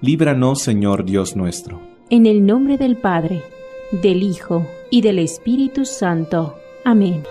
líbranos Señor Dios nuestro. En el nombre del Padre, del Hijo y del Espíritu Santo. Amén.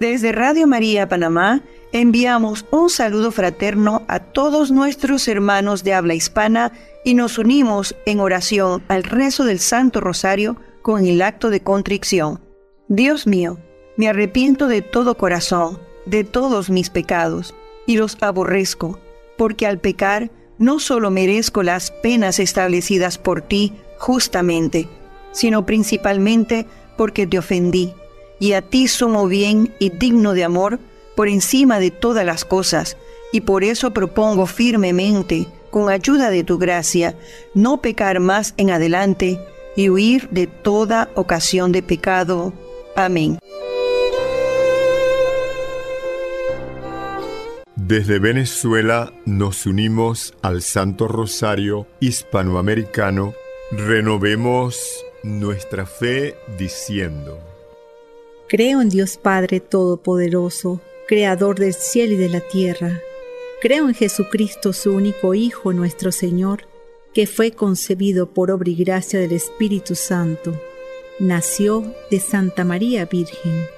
Desde Radio María Panamá enviamos un saludo fraterno a todos nuestros hermanos de habla hispana y nos unimos en oración al rezo del Santo Rosario con el acto de contrición. Dios mío, me arrepiento de todo corazón, de todos mis pecados, y los aborrezco, porque al pecar no solo merezco las penas establecidas por ti justamente, sino principalmente porque te ofendí, y a ti sumo bien y digno de amor por encima de todas las cosas, y por eso propongo firmemente, con ayuda de tu gracia, no pecar más en adelante y huir de toda ocasión de pecado. Amén. Desde Venezuela nos unimos al Santo Rosario Hispanoamericano. Renovemos nuestra fe diciendo. Creo en Dios Padre Todopoderoso, Creador del cielo y de la tierra. Creo en Jesucristo, su único Hijo, nuestro Señor, que fue concebido por obra y gracia del Espíritu Santo. Nació de Santa María Virgen.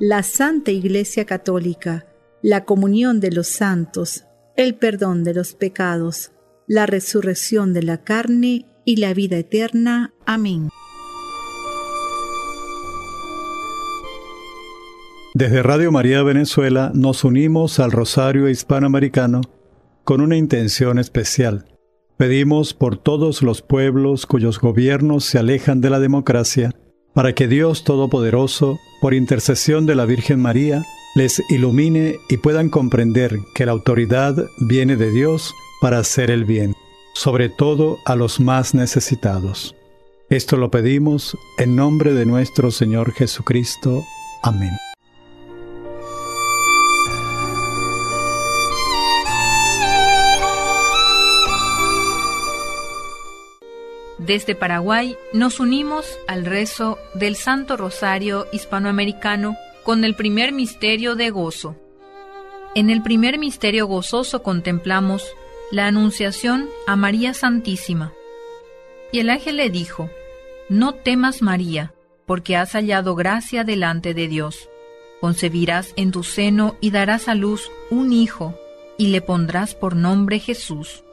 la Santa Iglesia Católica, la comunión de los santos, el perdón de los pecados, la resurrección de la carne y la vida eterna. Amén. Desde Radio María Venezuela nos unimos al Rosario Hispanoamericano con una intención especial. Pedimos por todos los pueblos cuyos gobiernos se alejan de la democracia, para que Dios Todopoderoso, por intercesión de la Virgen María, les ilumine y puedan comprender que la autoridad viene de Dios para hacer el bien, sobre todo a los más necesitados. Esto lo pedimos en nombre de nuestro Señor Jesucristo. Amén. Desde Paraguay nos unimos al rezo del Santo Rosario Hispanoamericano con el primer misterio de gozo. En el primer misterio gozoso contemplamos la anunciación a María Santísima. Y el ángel le dijo, No temas María, porque has hallado gracia delante de Dios. Concebirás en tu seno y darás a luz un hijo, y le pondrás por nombre Jesús.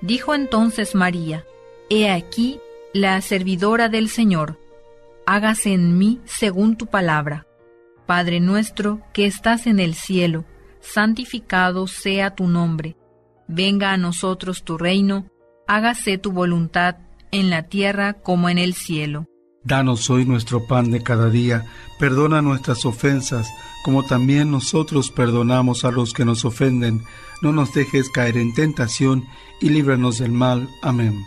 Dijo entonces María, He aquí la servidora del Señor, hágase en mí según tu palabra. Padre nuestro que estás en el cielo, santificado sea tu nombre. Venga a nosotros tu reino, hágase tu voluntad en la tierra como en el cielo. Danos hoy nuestro pan de cada día, perdona nuestras ofensas, como también nosotros perdonamos a los que nos ofenden. No nos dejes caer en tentación y líbranos del mal. Amén.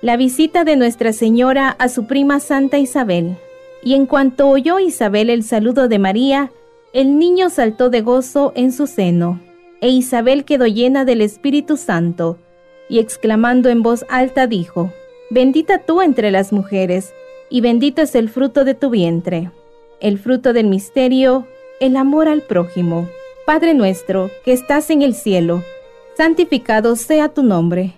La visita de Nuestra Señora a su prima Santa Isabel. Y en cuanto oyó Isabel el saludo de María, el niño saltó de gozo en su seno, e Isabel quedó llena del Espíritu Santo, y exclamando en voz alta dijo, Bendita tú entre las mujeres, y bendito es el fruto de tu vientre. El fruto del misterio, el amor al prójimo. Padre nuestro, que estás en el cielo, santificado sea tu nombre.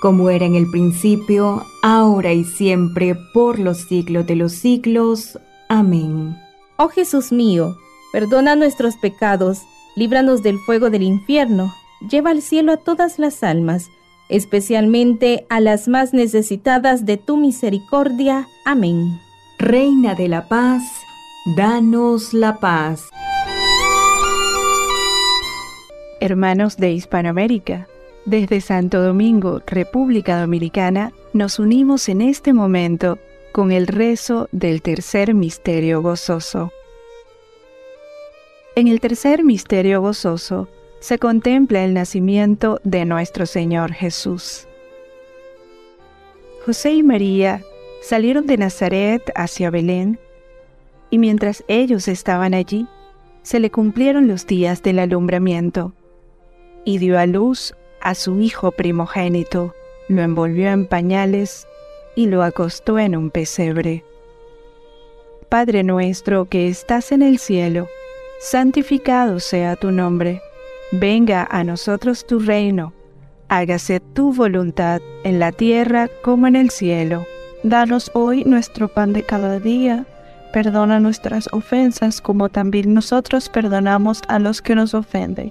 como era en el principio, ahora y siempre, por los siglos de los siglos. Amén. Oh Jesús mío, perdona nuestros pecados, líbranos del fuego del infierno, lleva al cielo a todas las almas, especialmente a las más necesitadas de tu misericordia. Amén. Reina de la paz, danos la paz. Hermanos de Hispanoamérica, desde Santo Domingo, República Dominicana, nos unimos en este momento con el rezo del tercer misterio gozoso. En el tercer misterio gozoso se contempla el nacimiento de nuestro Señor Jesús. José y María salieron de Nazaret hacia Belén, y mientras ellos estaban allí, se le cumplieron los días del alumbramiento, y dio a luz a su hijo primogénito, lo envolvió en pañales y lo acostó en un pesebre. Padre nuestro que estás en el cielo, santificado sea tu nombre, venga a nosotros tu reino, hágase tu voluntad en la tierra como en el cielo. Danos hoy nuestro pan de cada día, perdona nuestras ofensas como también nosotros perdonamos a los que nos ofenden.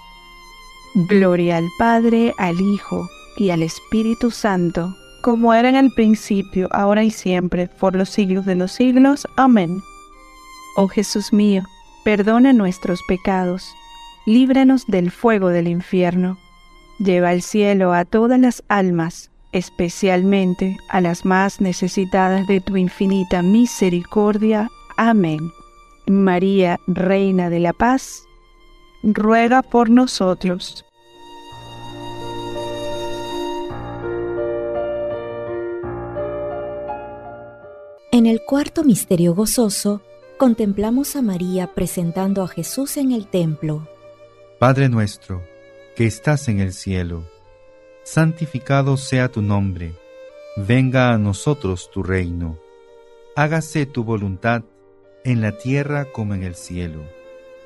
Gloria al Padre, al Hijo y al Espíritu Santo, como era en el principio, ahora y siempre, por los siglos de los siglos. Amén. Oh Jesús mío, perdona nuestros pecados, líbranos del fuego del infierno, lleva al cielo a todas las almas, especialmente a las más necesitadas de tu infinita misericordia. Amén. María, Reina de la Paz, ruega por nosotros. En el cuarto misterio gozoso, contemplamos a María presentando a Jesús en el templo. Padre nuestro, que estás en el cielo, santificado sea tu nombre, venga a nosotros tu reino, hágase tu voluntad en la tierra como en el cielo.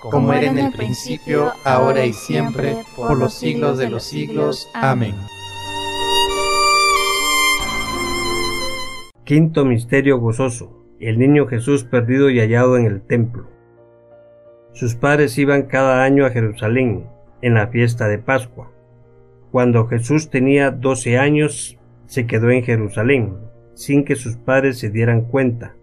Como era en el principio, ahora y siempre, por los siglos de los siglos. Amén. Quinto misterio gozoso. El niño Jesús perdido y hallado en el templo. Sus padres iban cada año a Jerusalén en la fiesta de Pascua. Cuando Jesús tenía doce años, se quedó en Jerusalén, sin que sus padres se dieran cuenta.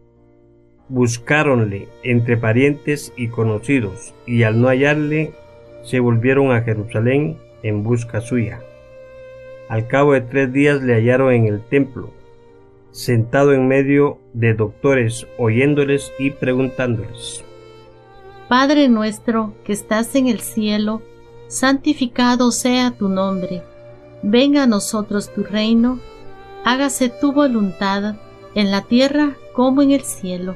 Buscáronle entre parientes y conocidos, y al no hallarle, se volvieron a Jerusalén en busca suya. Al cabo de tres días le hallaron en el templo, sentado en medio de doctores, oyéndoles y preguntándoles. Padre nuestro que estás en el cielo, santificado sea tu nombre. Venga a nosotros tu reino, hágase tu voluntad en la tierra como en el cielo.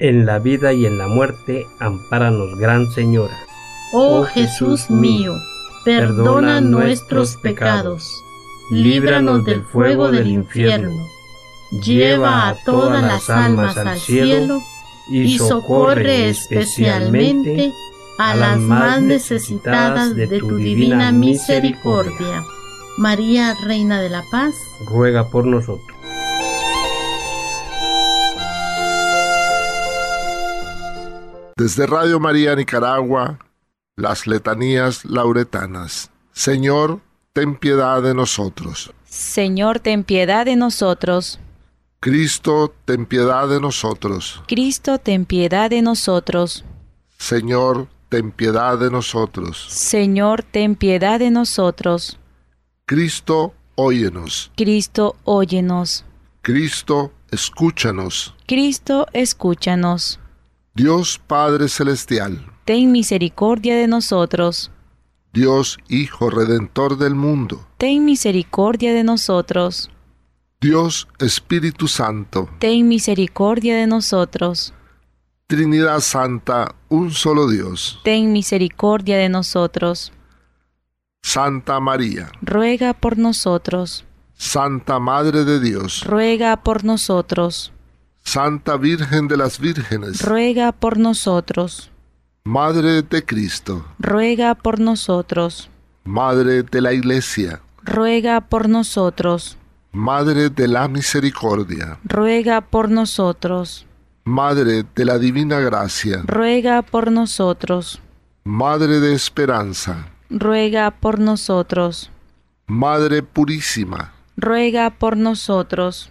En la vida y en la muerte, ampáranos, Gran Señora. Oh Jesús mío, perdona nuestros pecados, líbranos del fuego del infierno, lleva a todas las almas al cielo y socorre especialmente a las más necesitadas de tu divina misericordia. María, Reina de la Paz, ruega por nosotros. Desde Radio María Nicaragua, las letanías lauretanas. Señor, ten piedad de nosotros. Señor, ten piedad de nosotros. Cristo, ten piedad de nosotros. Cristo, ten piedad de nosotros. Señor, ten piedad de nosotros. Señor, ten piedad de nosotros. Cristo, óyenos. Cristo, óyenos. Cristo, escúchanos. Cristo, escúchanos. Dios Padre Celestial, ten misericordia de nosotros. Dios Hijo Redentor del mundo, ten misericordia de nosotros. Dios Espíritu Santo, ten misericordia de nosotros. Trinidad Santa, un solo Dios, ten misericordia de nosotros. Santa María, ruega por nosotros. Santa Madre de Dios, ruega por nosotros. Santa Virgen de las Vírgenes, ruega por nosotros. Madre de Cristo, ruega por nosotros. Madre de la Iglesia, ruega por nosotros. Madre de la Misericordia, ruega por nosotros. Madre de la Divina Gracia, ruega por nosotros. Madre de Esperanza, ruega por nosotros. Madre Purísima, ruega por nosotros.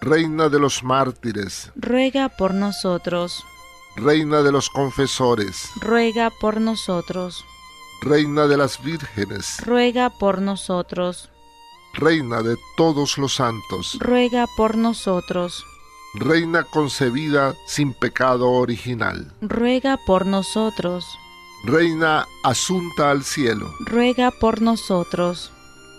Reina de los mártires, ruega por nosotros. Reina de los confesores, ruega por nosotros. Reina de las vírgenes, ruega por nosotros. Reina de todos los santos, ruega por nosotros. Reina concebida sin pecado original, ruega por nosotros. Reina asunta al cielo, ruega por nosotros.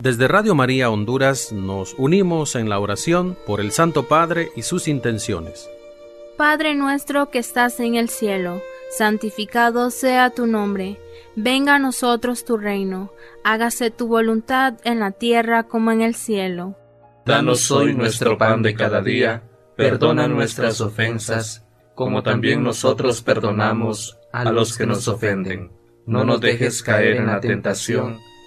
Desde Radio María Honduras nos unimos en la oración por el Santo Padre y sus intenciones. Padre nuestro que estás en el cielo, santificado sea tu nombre, venga a nosotros tu reino, hágase tu voluntad en la tierra como en el cielo. Danos hoy nuestro pan de cada día, perdona nuestras ofensas, como también nosotros perdonamos a los que nos ofenden. No nos dejes caer en la tentación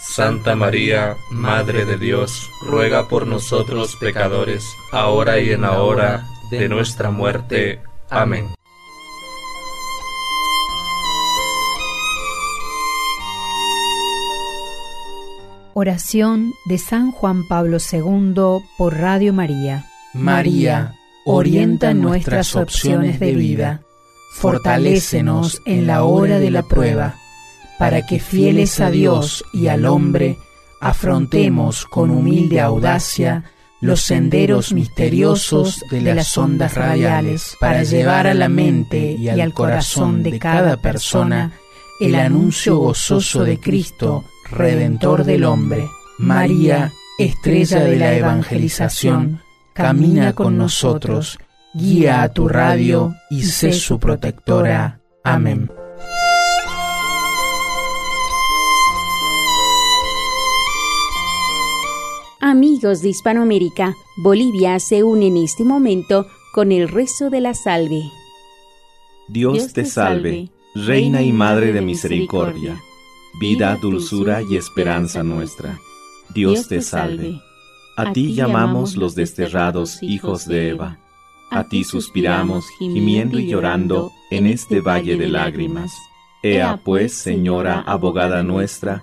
Santa María, Madre de Dios, ruega por nosotros pecadores, ahora y en la hora de nuestra muerte. Amén. Oración de San Juan Pablo II por Radio María. María, orienta nuestras opciones de vida, fortalécenos en la hora de la prueba para que fieles a Dios y al hombre, afrontemos con humilde audacia los senderos misteriosos de las ondas radiales para llevar a la mente y al corazón de cada persona el anuncio gozoso de Cristo, Redentor del hombre. María, estrella de la evangelización, camina con nosotros, guía a tu radio y sé su protectora. Amén. Amigos de Hispanoamérica, Bolivia se une en este momento con el rezo de la salve. Dios te salve, Reina y Madre de misericordia, vida, dulzura y esperanza nuestra. Dios te salve. A ti llamamos los desterrados hijos de Eva. A ti suspiramos, gimiendo y llorando en este valle de lágrimas. Ea pues, Señora, abogada nuestra,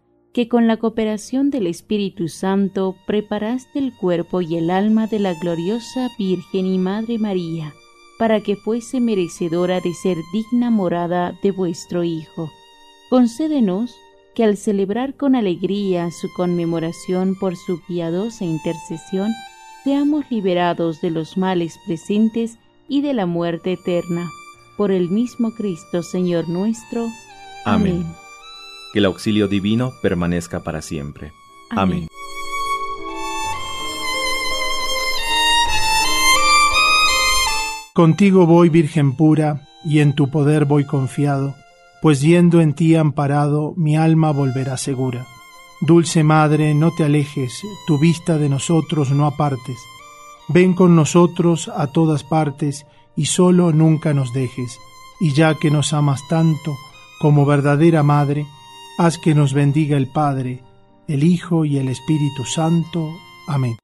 que con la cooperación del Espíritu Santo preparaste el cuerpo y el alma de la gloriosa Virgen y Madre María, para que fuese merecedora de ser digna morada de vuestro Hijo. Concédenos que al celebrar con alegría su conmemoración por su piadosa intercesión, seamos liberados de los males presentes y de la muerte eterna. Por el mismo Cristo, Señor nuestro. Amén que el auxilio divino permanezca para siempre. Amén. Contigo voy, Virgen pura, y en tu poder voy confiado, pues yendo en ti amparado, mi alma volverá segura. Dulce Madre, no te alejes, tu vista de nosotros no apartes. Ven con nosotros a todas partes, y solo nunca nos dejes. Y ya que nos amas tanto, como verdadera Madre, Haz que nos bendiga el Padre, el Hijo y el Espíritu Santo. Amén.